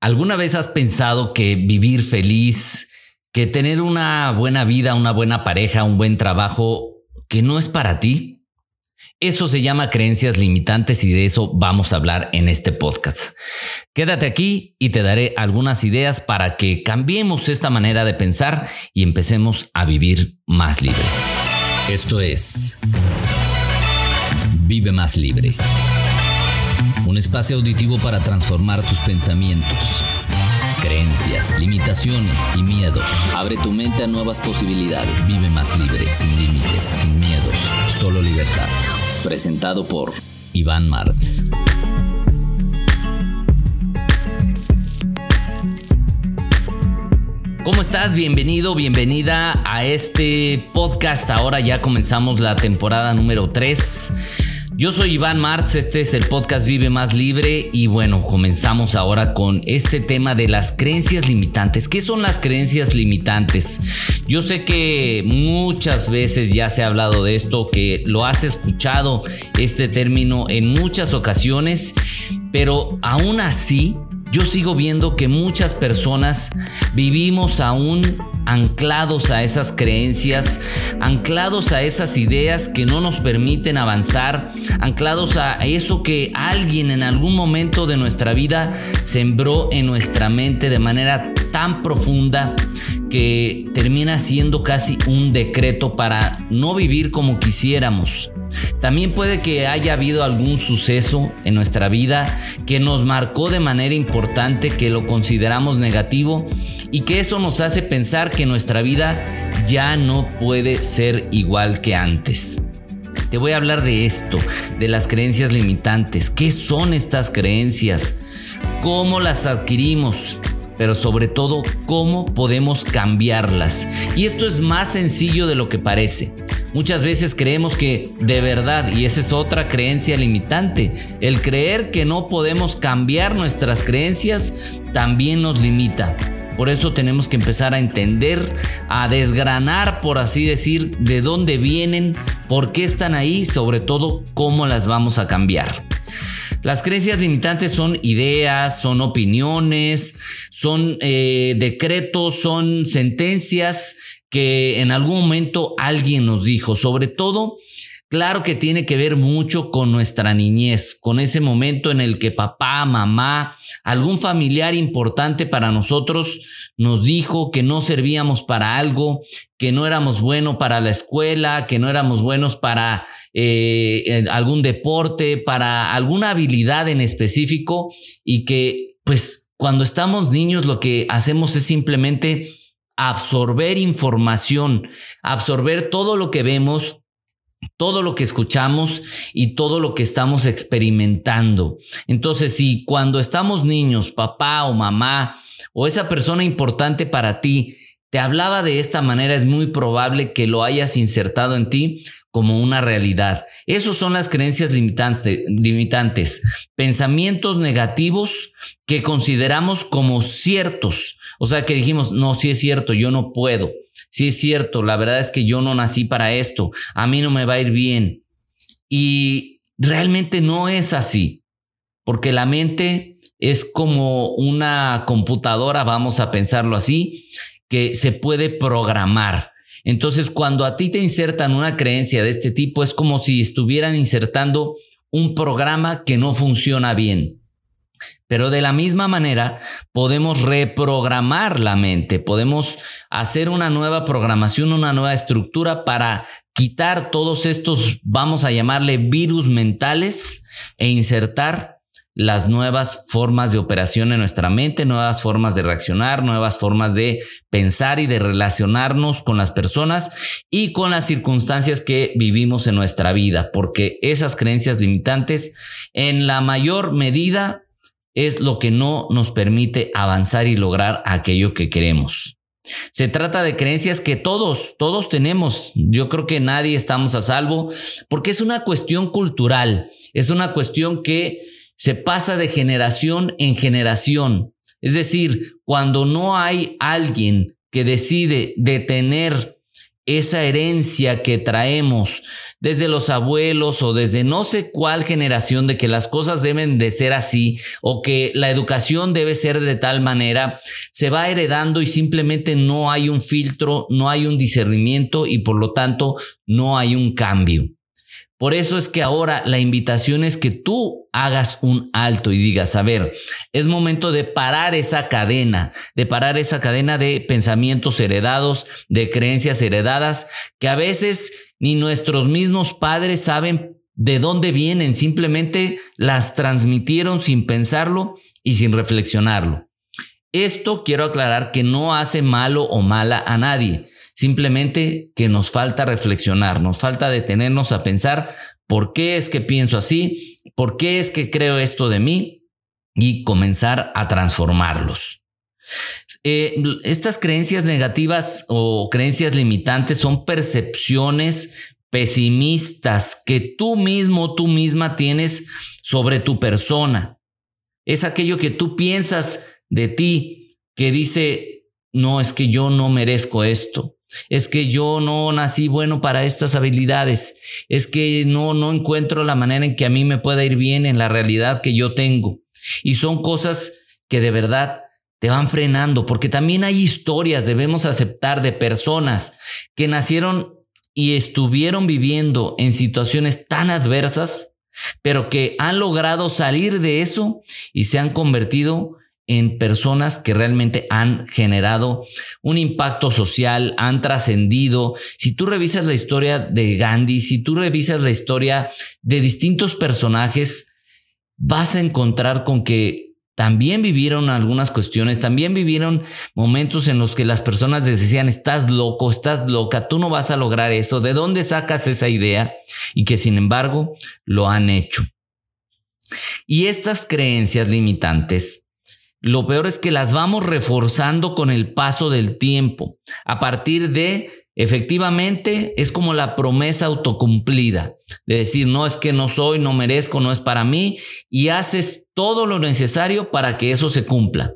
¿Alguna vez has pensado que vivir feliz, que tener una buena vida, una buena pareja, un buen trabajo, que no es para ti? Eso se llama creencias limitantes y de eso vamos a hablar en este podcast. Quédate aquí y te daré algunas ideas para que cambiemos esta manera de pensar y empecemos a vivir más libre. Esto es Vive más libre un espacio auditivo para transformar tus pensamientos, creencias, limitaciones y miedos. Abre tu mente a nuevas posibilidades. Vive más libre, sin límites, sin miedos, solo libertad. Presentado por Iván Martz. ¿Cómo estás? Bienvenido, bienvenida a este podcast. Ahora ya comenzamos la temporada número 3. Yo soy Iván Martz, este es el podcast Vive Más Libre y bueno, comenzamos ahora con este tema de las creencias limitantes. ¿Qué son las creencias limitantes? Yo sé que muchas veces ya se ha hablado de esto, que lo has escuchado este término en muchas ocasiones, pero aún así yo sigo viendo que muchas personas vivimos aún anclados a esas creencias, anclados a esas ideas que no nos permiten avanzar, anclados a eso que alguien en algún momento de nuestra vida sembró en nuestra mente de manera tan profunda que termina siendo casi un decreto para no vivir como quisiéramos. También puede que haya habido algún suceso en nuestra vida que nos marcó de manera importante, que lo consideramos negativo y que eso nos hace pensar que nuestra vida ya no puede ser igual que antes. Te voy a hablar de esto, de las creencias limitantes. ¿Qué son estas creencias? ¿Cómo las adquirimos? pero sobre todo cómo podemos cambiarlas. Y esto es más sencillo de lo que parece. Muchas veces creemos que de verdad, y esa es otra creencia limitante, el creer que no podemos cambiar nuestras creencias también nos limita. Por eso tenemos que empezar a entender, a desgranar, por así decir, de dónde vienen, por qué están ahí, sobre todo cómo las vamos a cambiar. Las creencias limitantes son ideas, son opiniones, son eh, decretos, son sentencias que en algún momento alguien nos dijo, sobre todo Claro que tiene que ver mucho con nuestra niñez, con ese momento en el que papá, mamá, algún familiar importante para nosotros nos dijo que no servíamos para algo, que no éramos buenos para la escuela, que no éramos buenos para eh, algún deporte, para alguna habilidad en específico y que pues cuando estamos niños lo que hacemos es simplemente absorber información, absorber todo lo que vemos, todo lo que escuchamos y todo lo que estamos experimentando. Entonces, si cuando estamos niños, papá o mamá o esa persona importante para ti te hablaba de esta manera, es muy probable que lo hayas insertado en ti como una realidad. Esas son las creencias limitantes, limitantes, pensamientos negativos que consideramos como ciertos. O sea, que dijimos, no, si es cierto, yo no puedo. Si es cierto, la verdad es que yo no nací para esto. A mí no me va a ir bien. Y realmente no es así. Porque la mente es como una computadora, vamos a pensarlo así, que se puede programar. Entonces, cuando a ti te insertan una creencia de este tipo, es como si estuvieran insertando un programa que no funciona bien. Pero de la misma manera, podemos reprogramar la mente, podemos hacer una nueva programación, una nueva estructura para quitar todos estos, vamos a llamarle virus mentales e insertar las nuevas formas de operación en nuestra mente, nuevas formas de reaccionar, nuevas formas de pensar y de relacionarnos con las personas y con las circunstancias que vivimos en nuestra vida, porque esas creencias limitantes en la mayor medida es lo que no nos permite avanzar y lograr aquello que queremos. Se trata de creencias que todos, todos tenemos. Yo creo que nadie estamos a salvo porque es una cuestión cultural, es una cuestión que se pasa de generación en generación. Es decir, cuando no hay alguien que decide detener esa herencia que traemos desde los abuelos o desde no sé cuál generación de que las cosas deben de ser así o que la educación debe ser de tal manera, se va heredando y simplemente no hay un filtro, no hay un discernimiento y por lo tanto no hay un cambio. Por eso es que ahora la invitación es que tú hagas un alto y digas, a ver, es momento de parar esa cadena, de parar esa cadena de pensamientos heredados, de creencias heredadas, que a veces ni nuestros mismos padres saben de dónde vienen, simplemente las transmitieron sin pensarlo y sin reflexionarlo. Esto quiero aclarar que no hace malo o mala a nadie. Simplemente que nos falta reflexionar, nos falta detenernos a pensar por qué es que pienso así, por qué es que creo esto de mí y comenzar a transformarlos. Eh, estas creencias negativas o creencias limitantes son percepciones pesimistas que tú mismo, tú misma tienes sobre tu persona. Es aquello que tú piensas de ti que dice, no, es que yo no merezco esto. Es que yo no nací bueno para estas habilidades. Es que no, no encuentro la manera en que a mí me pueda ir bien en la realidad que yo tengo. Y son cosas que de verdad te van frenando, porque también hay historias, debemos aceptar, de personas que nacieron y estuvieron viviendo en situaciones tan adversas, pero que han logrado salir de eso y se han convertido en personas que realmente han generado un impacto social, han trascendido. Si tú revisas la historia de Gandhi, si tú revisas la historia de distintos personajes, vas a encontrar con que también vivieron algunas cuestiones, también vivieron momentos en los que las personas decían, estás loco, estás loca, tú no vas a lograr eso, ¿de dónde sacas esa idea? Y que sin embargo lo han hecho. Y estas creencias limitantes lo peor es que las vamos reforzando con el paso del tiempo. A partir de, efectivamente, es como la promesa autocumplida. De decir, no es que no soy, no merezco, no es para mí. Y haces todo lo necesario para que eso se cumpla.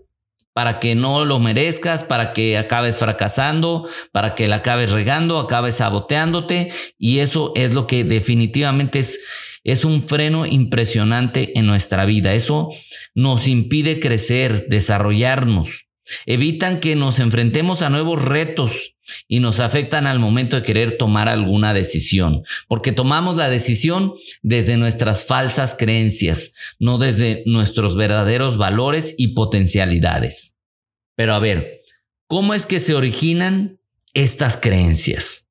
Para que no lo merezcas, para que acabes fracasando, para que la acabes regando, acabes saboteándote. Y eso es lo que definitivamente es es un freno impresionante en nuestra vida. Eso nos impide crecer, desarrollarnos. Evitan que nos enfrentemos a nuevos retos y nos afectan al momento de querer tomar alguna decisión, porque tomamos la decisión desde nuestras falsas creencias, no desde nuestros verdaderos valores y potencialidades. Pero a ver, ¿cómo es que se originan estas creencias?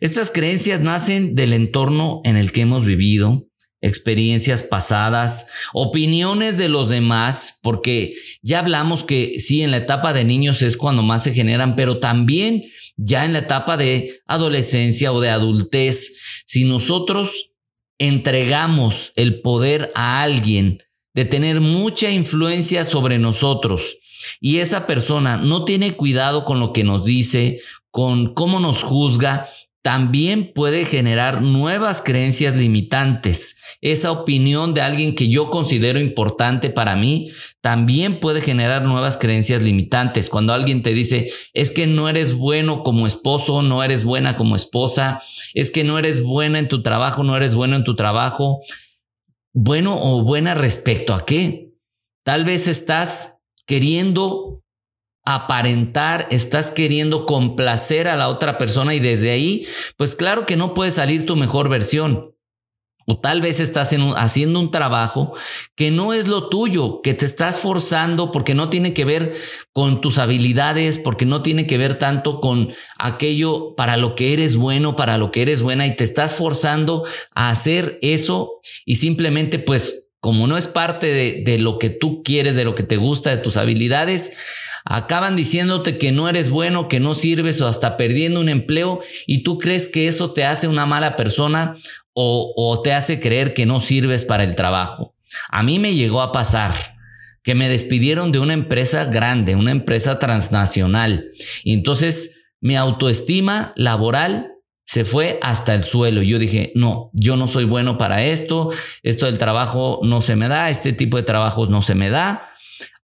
Estas creencias nacen del entorno en el que hemos vivido, experiencias pasadas, opiniones de los demás, porque ya hablamos que sí, en la etapa de niños es cuando más se generan, pero también ya en la etapa de adolescencia o de adultez, si nosotros entregamos el poder a alguien de tener mucha influencia sobre nosotros y esa persona no tiene cuidado con lo que nos dice, con cómo nos juzga, también puede generar nuevas creencias limitantes. Esa opinión de alguien que yo considero importante para mí también puede generar nuevas creencias limitantes. Cuando alguien te dice, es que no eres bueno como esposo, no eres buena como esposa, es que no eres buena en tu trabajo, no eres bueno en tu trabajo. Bueno o buena respecto a qué? Tal vez estás queriendo aparentar, estás queriendo complacer a la otra persona y desde ahí, pues claro que no puede salir tu mejor versión. O tal vez estás haciendo un trabajo que no es lo tuyo, que te estás forzando porque no tiene que ver con tus habilidades, porque no tiene que ver tanto con aquello para lo que eres bueno, para lo que eres buena y te estás forzando a hacer eso y simplemente pues como no es parte de, de lo que tú quieres, de lo que te gusta, de tus habilidades, acaban diciéndote que no eres bueno, que no sirves o hasta perdiendo un empleo y tú crees que eso te hace una mala persona o, te hace creer que no sirves para el trabajo. A mí me llegó a pasar que me despidieron de una empresa grande, una empresa transnacional. Y entonces mi autoestima laboral se fue hasta el suelo. Yo dije, no, yo no soy bueno para esto, esto del trabajo no se me da, este tipo de trabajos no se me da.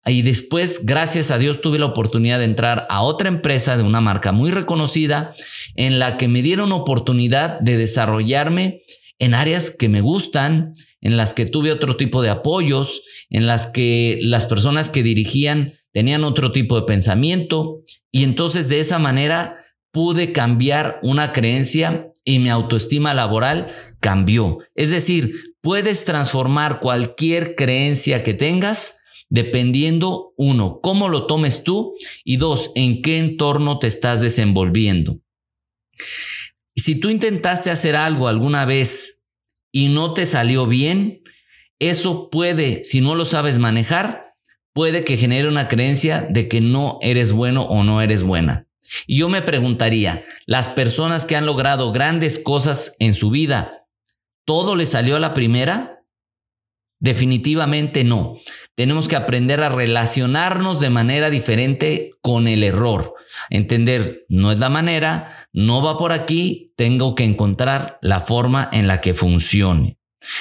Y después, gracias a Dios, tuve la oportunidad de entrar a otra empresa de una marca muy reconocida en la que me dieron oportunidad de desarrollarme en áreas que me gustan, en las que tuve otro tipo de apoyos, en las que las personas que dirigían tenían otro tipo de pensamiento y entonces de esa manera pude cambiar una creencia y mi autoestima laboral cambió. Es decir, puedes transformar cualquier creencia que tengas dependiendo, uno, cómo lo tomes tú y dos, en qué entorno te estás desenvolviendo. Si tú intentaste hacer algo alguna vez y no te salió bien, eso puede, si no lo sabes manejar, puede que genere una creencia de que no eres bueno o no eres buena. Y yo me preguntaría, las personas que han logrado grandes cosas en su vida, ¿todo les salió a la primera? Definitivamente no. Tenemos que aprender a relacionarnos de manera diferente con el error. Entender, no es la manera, no va por aquí, tengo que encontrar la forma en la que funcione.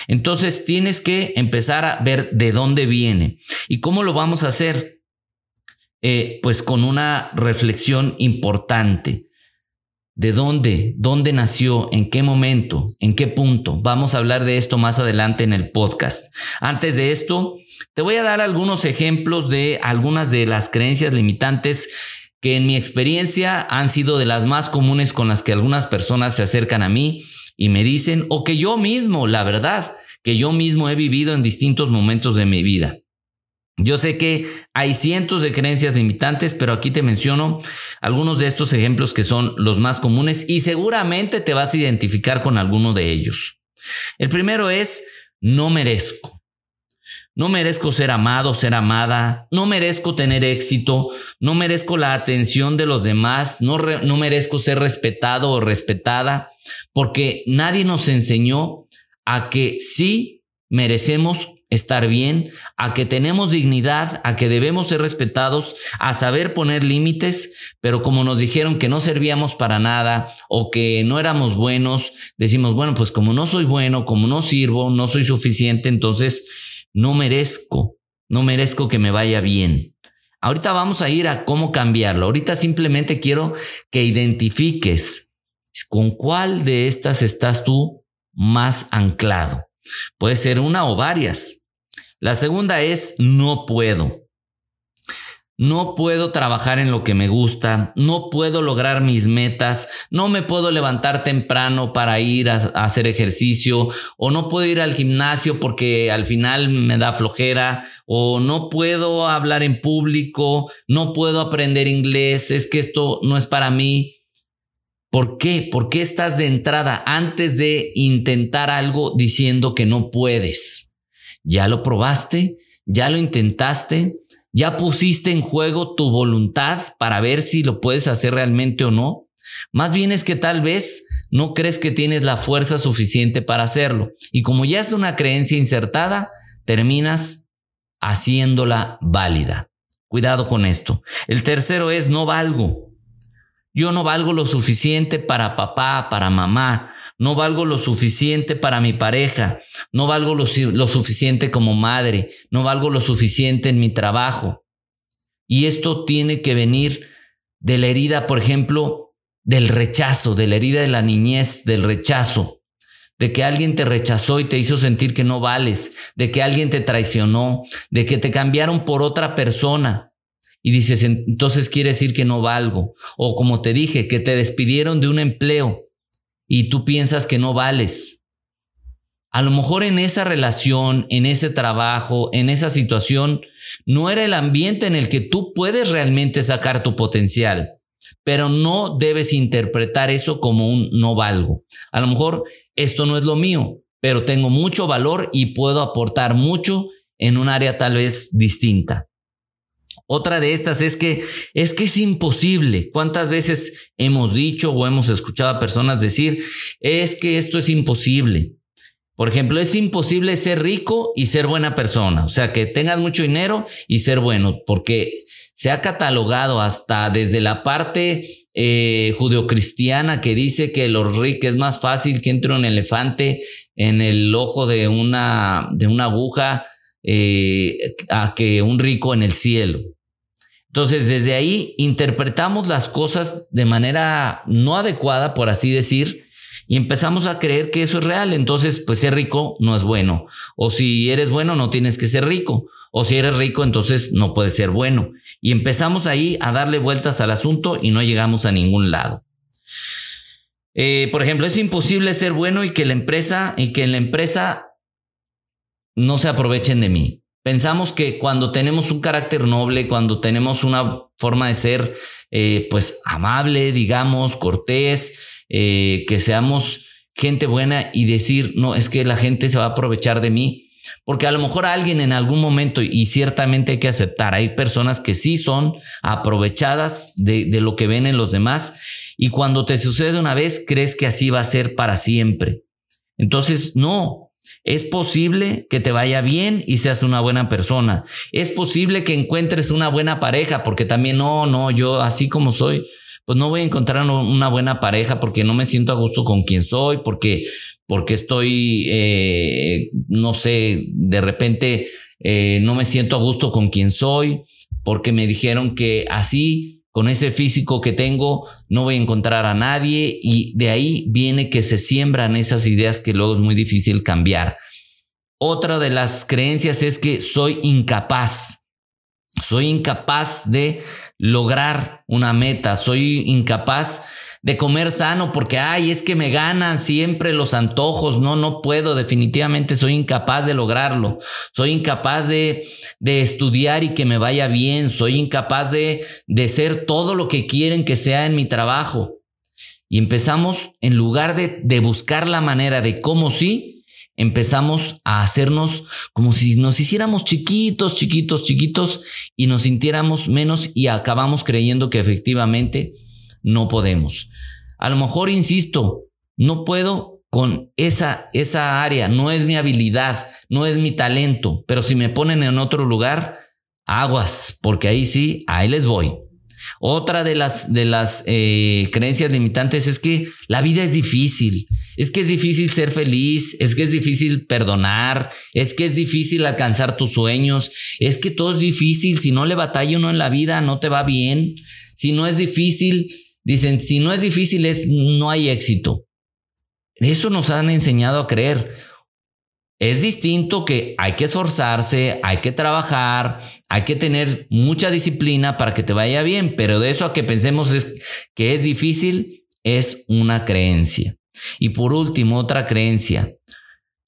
Entonces tienes que empezar a ver de dónde viene y cómo lo vamos a hacer. Eh, pues con una reflexión importante. ¿De dónde? ¿Dónde nació? ¿En qué momento? ¿En qué punto? Vamos a hablar de esto más adelante en el podcast. Antes de esto, te voy a dar algunos ejemplos de algunas de las creencias limitantes que en mi experiencia han sido de las más comunes con las que algunas personas se acercan a mí y me dicen, o que yo mismo, la verdad, que yo mismo he vivido en distintos momentos de mi vida. Yo sé que hay cientos de creencias limitantes, pero aquí te menciono algunos de estos ejemplos que son los más comunes y seguramente te vas a identificar con alguno de ellos. El primero es, no merezco. No merezco ser amado, ser amada, no merezco tener éxito, no merezco la atención de los demás, no, no merezco ser respetado o respetada, porque nadie nos enseñó a que sí merecemos estar bien, a que tenemos dignidad, a que debemos ser respetados, a saber poner límites, pero como nos dijeron que no servíamos para nada o que no éramos buenos, decimos, bueno, pues como no soy bueno, como no sirvo, no soy suficiente, entonces no merezco, no merezco que me vaya bien. Ahorita vamos a ir a cómo cambiarlo. Ahorita simplemente quiero que identifiques con cuál de estas estás tú más anclado. Puede ser una o varias. La segunda es no puedo. No puedo trabajar en lo que me gusta, no puedo lograr mis metas, no me puedo levantar temprano para ir a, hacer ejercicio o no puedo ir al gimnasio porque al final me da flojera o no puedo hablar en público, no puedo aprender inglés, es que esto no es para mí. ¿Por qué? ¿Por qué estás de entrada antes de intentar algo diciendo que no puedes? ¿Ya lo probaste? ¿Ya lo intentaste? ¿Ya pusiste en juego tu voluntad para ver si lo puedes hacer realmente o no? Más bien es que tal vez no crees que tienes la fuerza suficiente para hacerlo. Y como ya es una creencia insertada, terminas haciéndola válida. Cuidado con esto. El tercero es no valgo. Yo no valgo lo suficiente para papá, para mamá, no valgo lo suficiente para mi pareja, no valgo lo, suficiente como madre, no valgo lo suficiente en mi trabajo. Y esto tiene que venir de la herida, por ejemplo, del rechazo, de la herida de la niñez, del rechazo, de que alguien te rechazó y te hizo sentir que no vales, de que alguien te traicionó, de que te cambiaron por otra persona. Y dices, entonces quiere decir que no valgo. O como te dije, que te despidieron de un empleo y tú piensas que no vales. A lo mejor en esa relación, en ese trabajo, en esa situación, no era el ambiente en el que tú puedes realmente sacar tu potencial, pero no debes interpretar eso como un no valgo. A lo mejor esto no es lo mío, pero tengo mucho valor y puedo aportar mucho en un área tal vez distinta. Otra de estas es que es que es imposible. ¿Cuántas veces hemos dicho o hemos escuchado a personas decir, es que esto es imposible? Por ejemplo, es imposible ser rico y ser buena persona, o sea, que tengas mucho dinero y ser bueno, porque se ha catalogado hasta desde la parte eh, judeocristiana que dice que los ricos es más fácil que entre un elefante en el ojo de una, de una aguja eh, a que un rico en el cielo. Entonces, desde ahí interpretamos las cosas de manera no adecuada, por así decir, y empezamos a creer que eso es real. Entonces, pues ser rico no es bueno. O si eres bueno, no tienes que ser rico. O si eres rico, entonces no puedes ser bueno. Y empezamos ahí a darle vueltas al asunto y no llegamos a ningún lado. Eh, por ejemplo, es imposible ser bueno y que la empresa y que en la empresa no se aprovechen de mí. Pensamos que cuando tenemos un carácter noble, cuando tenemos una forma de ser, eh, pues amable, digamos, cortés, eh, que seamos gente buena y decir, no, es que la gente se va a aprovechar de mí. Porque a lo mejor alguien en algún momento, y ciertamente hay que aceptar, hay personas que sí son aprovechadas de, de lo que ven en los demás, y cuando te sucede una vez, crees que así va a ser para siempre. Entonces, no, es posible que te vaya bien y seas una buena persona. Es posible que encuentres una buena pareja, porque también no, no, yo así como soy, pues no voy a encontrar una buena pareja porque no me siento a gusto con quien soy, porque, porque estoy, eh, no sé, de repente eh, no me siento a gusto con quien soy, porque me dijeron que así con ese físico que tengo no voy a encontrar a nadie y de ahí viene que se siembran esas ideas que luego es muy difícil cambiar. Otra de las creencias es que soy incapaz. Soy incapaz de lograr una meta, soy incapaz de comer sano porque, ay, es que me ganan siempre los antojos, no, no puedo, definitivamente soy incapaz de lograrlo, soy incapaz de, de estudiar y que me vaya bien, soy incapaz de, de ser todo lo que quieren que sea en mi trabajo. Y empezamos, en lugar de, de buscar la manera de cómo sí, empezamos a hacernos como si nos hiciéramos chiquitos, chiquitos, chiquitos y nos sintiéramos menos y acabamos creyendo que efectivamente no podemos. A lo mejor, insisto, no puedo con esa, esa área, no es mi habilidad, no es mi talento, pero si me ponen en otro lugar, aguas, porque ahí sí, ahí les voy. Otra de las, de las eh, creencias limitantes es que la vida es difícil, es que es difícil ser feliz, es que es difícil perdonar, es que es difícil alcanzar tus sueños, es que todo es difícil, si no le batalla uno en la vida no te va bien, si no es difícil Dicen, si no es difícil, es, no hay éxito. Eso nos han enseñado a creer. Es distinto que hay que esforzarse, hay que trabajar, hay que tener mucha disciplina para que te vaya bien, pero de eso a que pensemos que es difícil es una creencia. Y por último, otra creencia,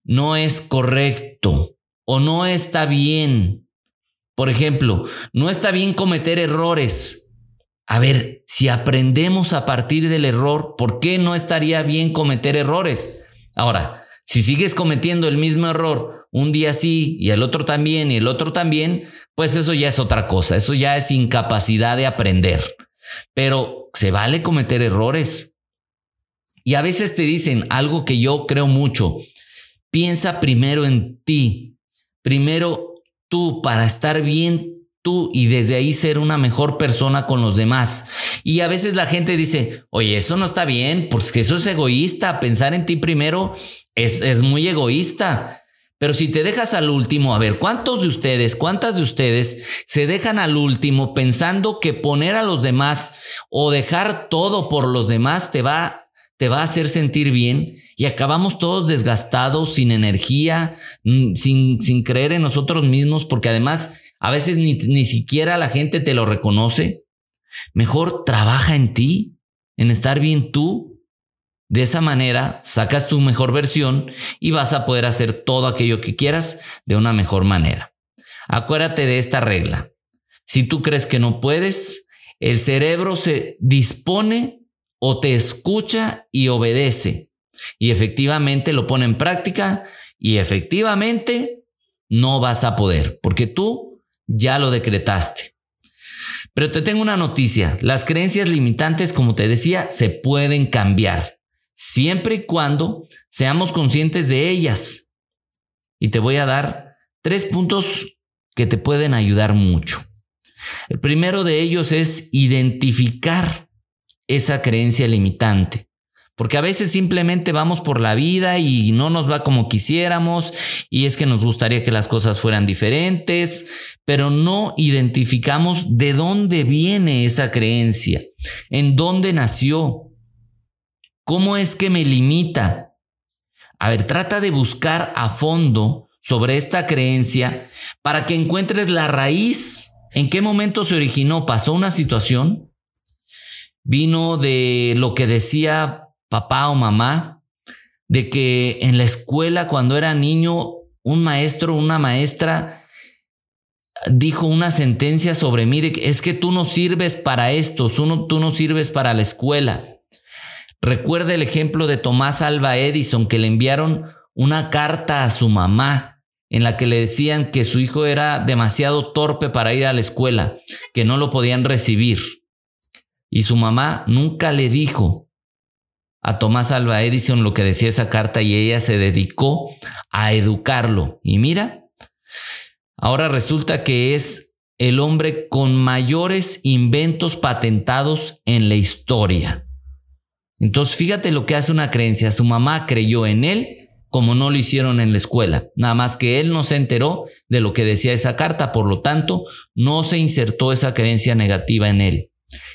no es correcto o no está bien. Por ejemplo, no está bien cometer errores. A ver, si aprendemos a partir del error, ¿por qué no estaría bien cometer errores? Ahora, si sigues cometiendo el mismo error un día sí y el otro también y el otro también, pues eso ya es otra cosa, eso ya es incapacidad de aprender. Pero se vale cometer errores. Y a veces te dicen algo que yo creo mucho, piensa primero en ti, primero tú para estar bien tú y desde ahí ser una mejor persona con los demás. Y a veces la gente dice, oye, eso no está bien, porque eso es egoísta, pensar en ti primero es, es muy egoísta. Pero si te dejas al último, a ver, ¿cuántos de ustedes, cuántas de ustedes se dejan al último pensando que poner a los demás o dejar todo por los demás te va, te va a hacer sentir bien? Y acabamos todos desgastados, sin energía, mm, sin, sin creer en nosotros mismos, porque además a veces ni, ni siquiera la gente te lo reconoce. Mejor trabaja en ti, en estar bien tú. De esa manera sacas tu mejor versión y vas a poder hacer todo aquello que quieras de una mejor manera. Acuérdate de esta regla. Si tú crees que no puedes, el cerebro se dispone o te escucha y obedece. Y efectivamente lo pone en práctica y efectivamente no vas a poder, porque tú ya lo decretaste. Pero te tengo una noticia, las creencias limitantes, como te decía, se pueden cambiar, siempre y cuando seamos conscientes de ellas. Y te voy a dar tres puntos que te pueden ayudar mucho. El primero de ellos es identificar esa creencia limitante. Porque a veces simplemente vamos por la vida y no nos va como quisiéramos y es que nos gustaría que las cosas fueran diferentes, pero no identificamos de dónde viene esa creencia, en dónde nació, cómo es que me limita. A ver, trata de buscar a fondo sobre esta creencia para que encuentres la raíz. ¿En qué momento se originó? ¿Pasó una situación? ¿Vino de lo que decía papá o mamá, de que en la escuela cuando era niño un maestro, una maestra dijo una sentencia sobre mí es que tú no sirves para esto, tú no sirves para la escuela. Recuerda el ejemplo de Tomás Alba Edison que le enviaron una carta a su mamá en la que le decían que su hijo era demasiado torpe para ir a la escuela, que no lo podían recibir. Y su mamá nunca le dijo a Tomás Alba Edison lo que decía esa carta y ella se dedicó a educarlo. Y mira, ahora resulta que es el hombre con mayores inventos patentados en la historia. Entonces, fíjate lo que hace una creencia. Su mamá creyó en él como no lo hicieron en la escuela. Nada más que él no se enteró de lo que decía esa carta, por lo tanto, no se insertó esa creencia negativa en él.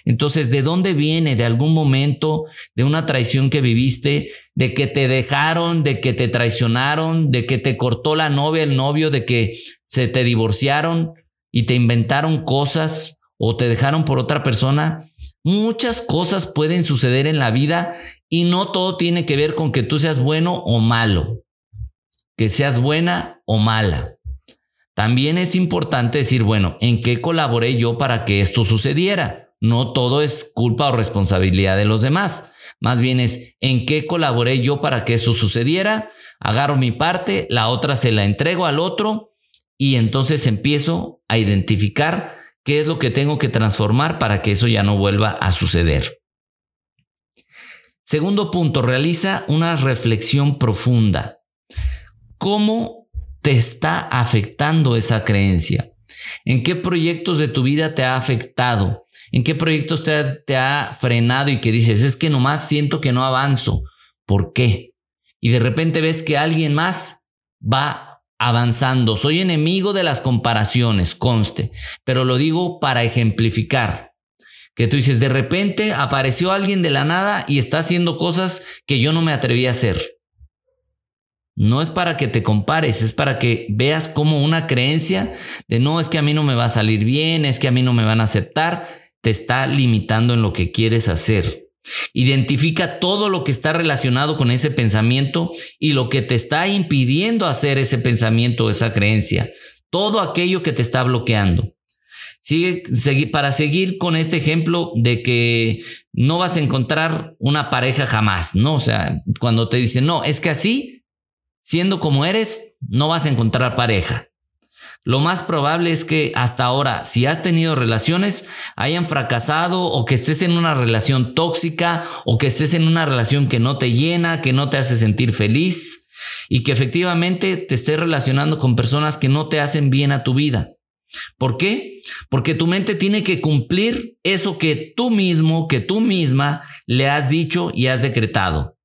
Entonces, ¿de dónde viene? De algún momento, de una traición que viviste, de que te dejaron, de que te traicionaron, de que te cortó la novia, el novio, de que se te divorciaron y te inventaron cosas o te dejaron por otra persona. Muchas cosas pueden suceder en la vida y no todo tiene que ver con que tú seas bueno o malo, que seas buena o mala. También es importante decir, bueno, ¿en qué colaboré yo para que esto sucediera? No todo es culpa o responsabilidad de los demás. Más bien es en qué colaboré yo para que eso sucediera. Agarro mi parte, la otra se la entrego al otro y entonces empiezo a identificar qué es lo que tengo que transformar para que eso ya no vuelva a suceder. Segundo punto, realiza una reflexión profunda. ¿Cómo te está afectando esa creencia? ¿En qué proyectos de tu vida te ha afectado? ¿En qué proyectos te ha, frenado y que dices, es que nomás siento que no avanzo? ¿Por qué? Y de repente ves que alguien más va avanzando. Soy enemigo de las comparaciones, conste, pero lo digo para ejemplificar. Que tú dices, de repente apareció alguien de la nada y está haciendo cosas que yo no me atreví a hacer. No es para que te compares, es para que veas como una creencia de no, es que a mí no me va a salir bien, es que a mí no me van a aceptar, te está limitando en lo que quieres hacer. Identifica todo lo que está relacionado con ese pensamiento y lo que te está impidiendo hacer ese pensamiento o esa creencia. Todo aquello que te está bloqueando. Sigue, para seguir con este ejemplo de que no vas a encontrar una pareja jamás, ¿no? O sea, cuando te dicen, no, es que así, siendo como eres, no vas a encontrar pareja. Lo más probable es que hasta ahora, si has tenido relaciones, hayan fracasado o que estés en una relación tóxica o que estés en una relación que no te llena, que no te hace sentir feliz y que efectivamente te estés relacionando con personas que no te hacen bien a tu vida. ¿Por qué? Porque tu mente tiene que cumplir eso que tú mismo, que tú misma le has dicho y has decretado.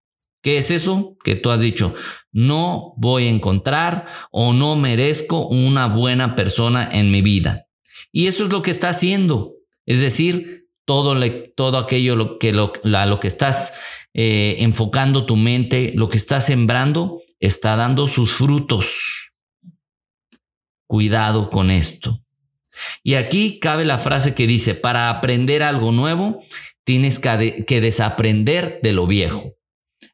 ¿Qué es eso que tú has dicho? No voy a encontrar o no merezco una buena persona en mi vida. Y eso es lo que está haciendo. Es decir, todo, todo aquello lo que, lo, lo que estás eh, enfocando tu mente, lo que estás sembrando, está dando sus frutos. Cuidado con esto. Y aquí cabe la frase que dice, para aprender algo nuevo, tienes que desaprender de lo viejo.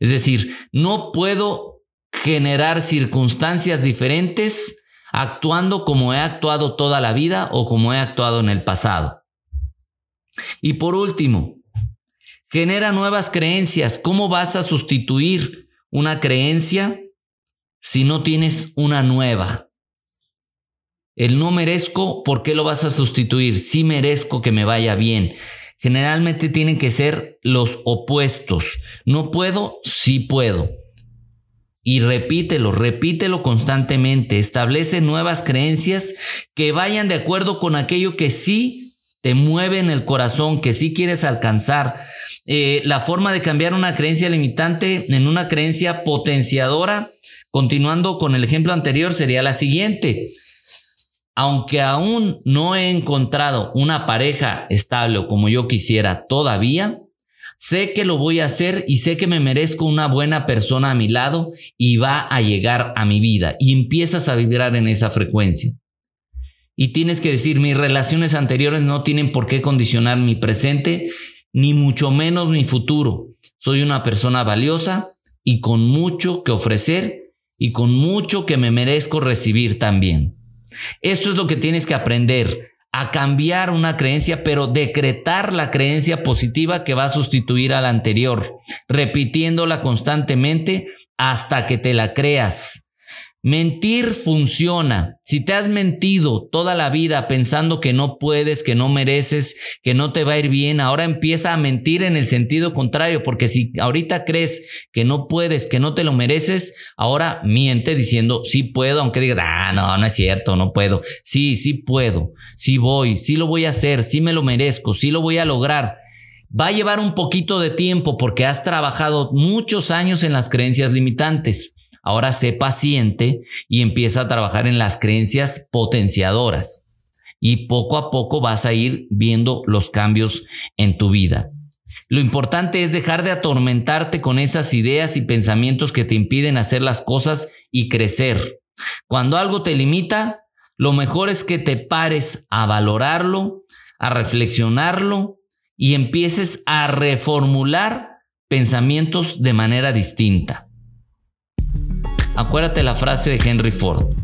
Es decir, no puedo generar circunstancias diferentes actuando como he actuado toda la vida o como he actuado en el pasado. Y por último, genera nuevas creencias. ¿Cómo vas a sustituir una creencia si no tienes una nueva? El no merezco, ¿por qué lo vas a sustituir? Sí merezco que me vaya bien generalmente tienen que ser los opuestos. No puedo, sí puedo. Y repítelo, repítelo constantemente. Establece nuevas creencias que vayan de acuerdo con aquello que sí te mueve en el corazón, que sí quieres alcanzar. eh, la forma de cambiar una creencia limitante en una creencia potenciadora, continuando con el ejemplo anterior, sería la siguiente. Aunque aún no he encontrado una pareja estable como yo quisiera todavía, sé que lo voy a hacer y sé que me merezco una buena persona a mi lado y va a llegar a mi vida y empiezas a vibrar en esa frecuencia. Y tienes que decir, mis relaciones anteriores no tienen por qué condicionar mi presente, ni mucho menos mi futuro. Soy una persona valiosa y con mucho que ofrecer y con mucho que me merezco recibir también. Esto es lo que tienes que aprender, a cambiar una creencia, pero decretar la creencia positiva que va a sustituir a la anterior, repitiéndola constantemente hasta que te la creas. Mentir funciona. Si te has mentido toda la vida pensando que no puedes, que no mereces, que no te va a ir bien, ahora empieza a mentir en el sentido contrario, porque si ahorita crees que no puedes, que no te lo mereces, ahora miente diciendo sí puedo, aunque digas, ah, no, no es cierto, no puedo. Sí, sí puedo, sí voy, sí lo voy a hacer, sí me lo merezco, sí lo voy a lograr. Va a llevar un poquito de tiempo porque has trabajado muchos años en las creencias limitantes. Ahora sé paciente y empieza a trabajar en las creencias potenciadoras. Y poco a poco vas a ir viendo los cambios en tu vida. Lo importante es dejar de atormentarte con esas ideas y pensamientos que te impiden hacer las cosas y crecer. Cuando algo te limita, lo mejor es que te pares a valorarlo, a reflexionarlo y empieces a reformular pensamientos de manera distinta. Acuérdate la frase de Henry Ford.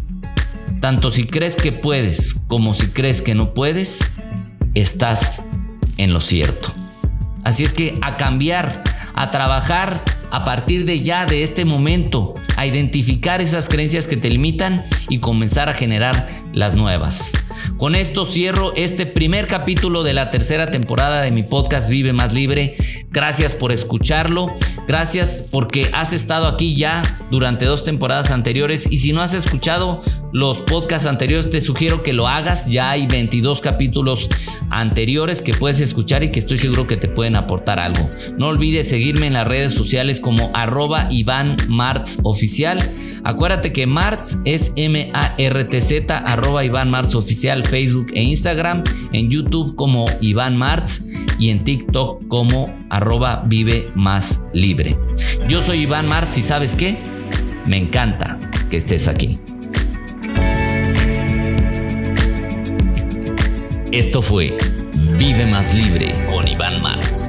Tanto si crees que puedes como si crees que no puedes, estás en lo cierto. Así es que a cambiar, a trabajar a partir de ya, de este momento, a identificar esas creencias que te limitan y comenzar a generar las nuevas. Con esto cierro este primer capítulo de la tercera temporada de mi podcast Vive Más Libre. Gracias por escucharlo. Gracias porque has estado aquí ya durante dos temporadas anteriores. Y si no has escuchado los podcasts anteriores, te sugiero que lo hagas. Ya hay 22 capítulos anteriores que puedes escuchar y que estoy seguro que te pueden aportar algo. No olvides seguirme en las redes sociales como arroba Iván Martz Oficial. Acuérdate que Martz es M-A-R-T-Z, arroba Iván Martz Oficial, Facebook e Instagram, en YouTube como Iván Martz y en TikTok como arroba Vive Más Libre. Yo soy Iván Martz y ¿sabes qué? Me encanta que estés aquí. Esto fue Vive Más Libre con Iván Martz.